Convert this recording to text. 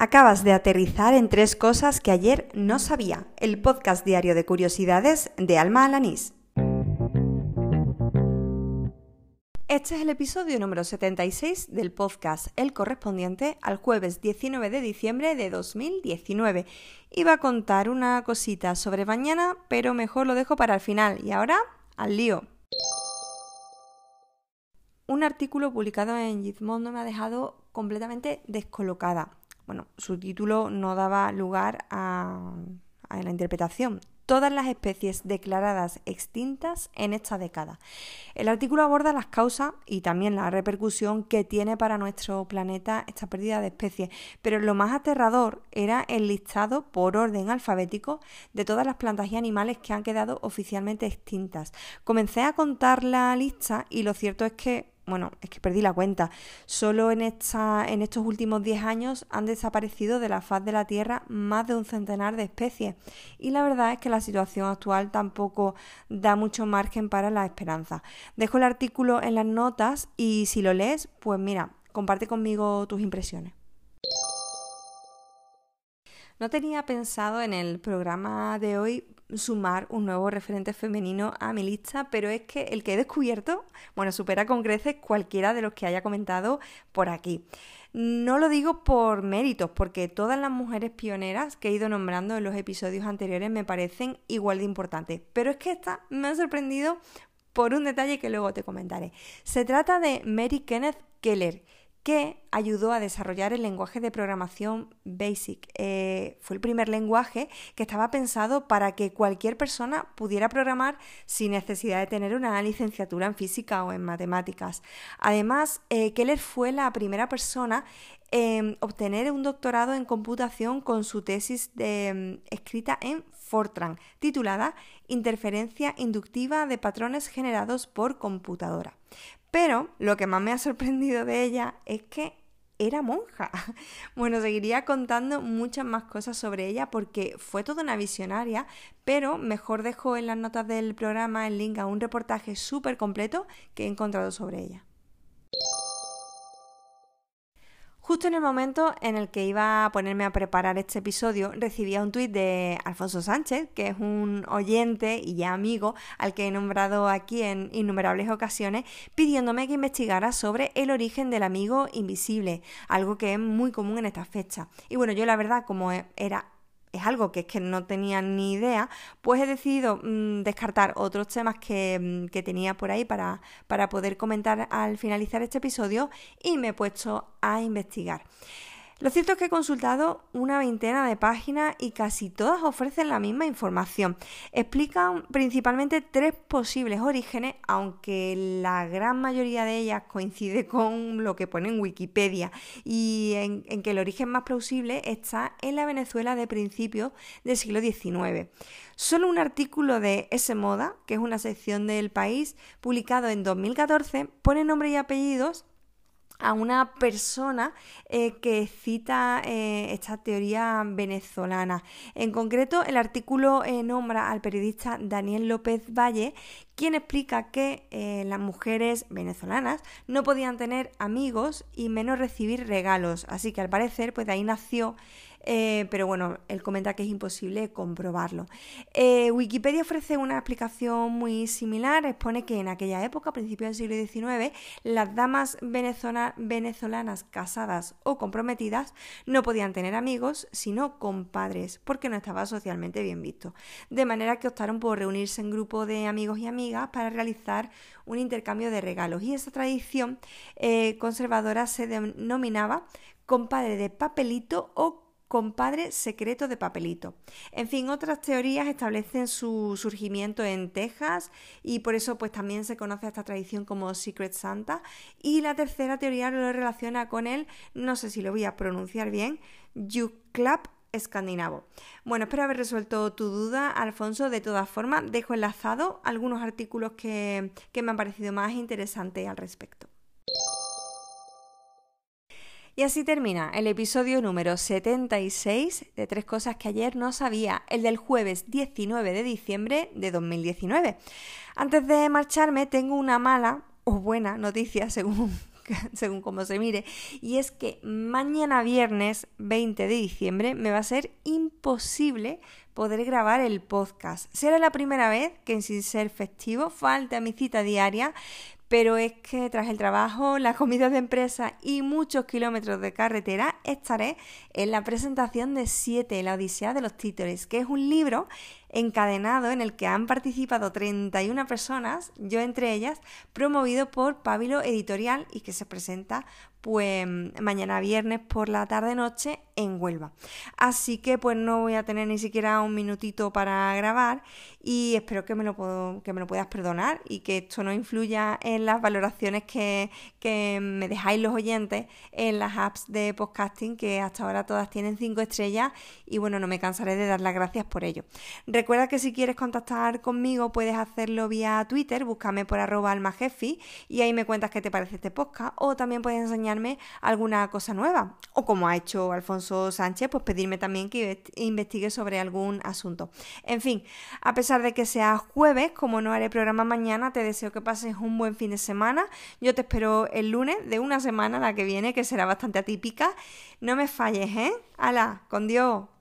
Acabas de aterrizar en tres cosas que ayer no sabía. El podcast diario de curiosidades de Alma Alanís. Este es el episodio número 76 del podcast, el correspondiente al jueves 19 de diciembre de 2019. Iba a contar una cosita sobre mañana, pero mejor lo dejo para el final. Y ahora, al lío. Un artículo publicado en Gizmodo me ha dejado completamente descolocada bueno, su título no daba lugar a, la interpretación. Todas las especies declaradas extintas en esta década. El artículo aborda las causas y también la repercusión que tiene para nuestro planeta esta pérdida de especies, pero lo más aterrador era el listado por orden alfabético de todas las plantas y animales que han quedado oficialmente extintas. Comencé a contar la lista y lo cierto es que bueno, es que perdí la cuenta. Solo en, esta, en estos últimos 10 años han desaparecido de la faz de la Tierra más de un centenar de especies. Y la verdad es que la situación actual tampoco da mucho margen para la esperanza. Dejo el artículo en las notas y si lo lees, pues mira, comparte conmigo tus impresiones. No tenía pensado en el programa de hoy sumar un nuevo referente femenino a mi lista, pero es que el que he descubierto, bueno, supera con creces cualquiera de los que haya comentado por aquí. No lo digo por méritos, porque todas las mujeres pioneras que he ido nombrando en los episodios anteriores me parecen igual de importantes, pero es que esta me ha sorprendido por un detalle que luego te comentaré. Se trata de Mary Kenneth Keller, que ayudó a desarrollar el lenguaje de programación BASIC. Eh, fue el primer lenguaje que estaba pensado para que cualquier persona pudiera programar sin necesidad de tener una licenciatura en física o en matemáticas. Además, eh, Keller fue la primera persona en obtener un doctorado en computación con su tesis de, mm, escrita en Fortran, titulada Interferencia inductiva de patrones generados por computadora. Pero lo que más me ha sorprendido de ella es que era monja. Bueno, seguiría contando muchas más cosas sobre ella porque fue toda una visionaria, pero mejor dejo en las notas del programa el link a un reportaje súper completo que he encontrado sobre ella. Justo en el momento en el que iba a ponerme a preparar este episodio, recibía un tuit de Alfonso Sánchez, que es un oyente y ya amigo al que he nombrado aquí en innumerables ocasiones, pidiéndome que investigara sobre el origen del amigo invisible, algo que es muy común en estas fechas. Y bueno, yo la verdad, como era es algo que es que no tenía ni idea, pues he decidido mm, descartar otros temas que, mm, que tenía por ahí para, para poder comentar al finalizar este episodio y me he puesto a investigar. Lo cierto es que he consultado una veintena de páginas y casi todas ofrecen la misma información. Explican principalmente tres posibles orígenes, aunque la gran mayoría de ellas coincide con lo que pone en Wikipedia y en, que el origen más plausible está en la Venezuela de principios del siglo XIX. Solo un artículo de S Moda, que es una sección del país, publicado en 2014, pone nombre y apellidos a una persona eh, que cita eh, esta teoría venezolana. En concreto, el artículo eh, nombra al periodista Daniel López Valle, quien explica que las mujeres venezolanas no podían tener amigos y menos recibir regalos. Así que al parecer, pues de ahí nació eh, pero bueno, él comenta que es imposible comprobarlo. Eh, Wikipedia ofrece una explicación muy similar, expone que en aquella época, a principios del siglo XIX, las damas venezolanas casadas o comprometidas no podían tener amigos, sino compadres, porque no estaba socialmente bien visto. De manera que optaron por reunirse en grupo de amigos y amigas para realizar un intercambio de regalos. Y esa tradición eh, conservadora se denominaba compadre de papelito o compadre secreto de papelito. En fin, otras teorías establecen su surgimiento en Texas y por eso pues también se conoce esta tradición como Secret Santa y la tercera teoría lo relaciona con el, no sé si lo voy a pronunciar bien, Yuklap escandinavo. Bueno, espero haber resuelto tu duda, Alfonso. De todas formas, dejo enlazado algunos artículos que, que me han parecido más interesantes al respecto. Y así termina el episodio número 76 de Tres Cosas que ayer no sabía, el del jueves 19 de diciembre de 2019. Antes de marcharme tengo una mala o buena noticia según según como se mire, y es que mañana viernes 20 de diciembre me va a ser imposible poder grabar el podcast. Será la primera vez que sin ser festivo falta mi cita diaria, pero es que tras el trabajo, las comidas de empresa y muchos kilómetros de carretera, estaré en la presentación de 7, La Odisea de los Títeres, que es un libro encadenado en el que han participado 31 personas, yo entre ellas, promovido por Pábilo Editorial y que se presenta pues mañana viernes por la tarde noche en Huelva. Así que pues no voy a tener ni siquiera un minutito para grabar y espero que me lo, puedo, que me lo puedas perdonar y que esto no influya en las valoraciones que, que me dejáis los oyentes en las apps de podcasting que hasta ahora todas tienen 5 estrellas y bueno, no me cansaré de dar las gracias por ello. Recuerda que si quieres contactar conmigo puedes hacerlo vía Twitter, búscame por arroba almajefi y ahí me cuentas qué te parece este podcast o también puedes alguna cosa nueva o como ha hecho Alfonso Sánchez, pues pedirme también que investigue sobre algún asunto. En fin, a pesar de que sea jueves, como no haré programa mañana, te deseo que pases un buen fin de semana. Yo te espero el lunes de una semana la que viene, que será bastante atípica. No me falles, ¿eh? ¡Hala! ¡Con Dios!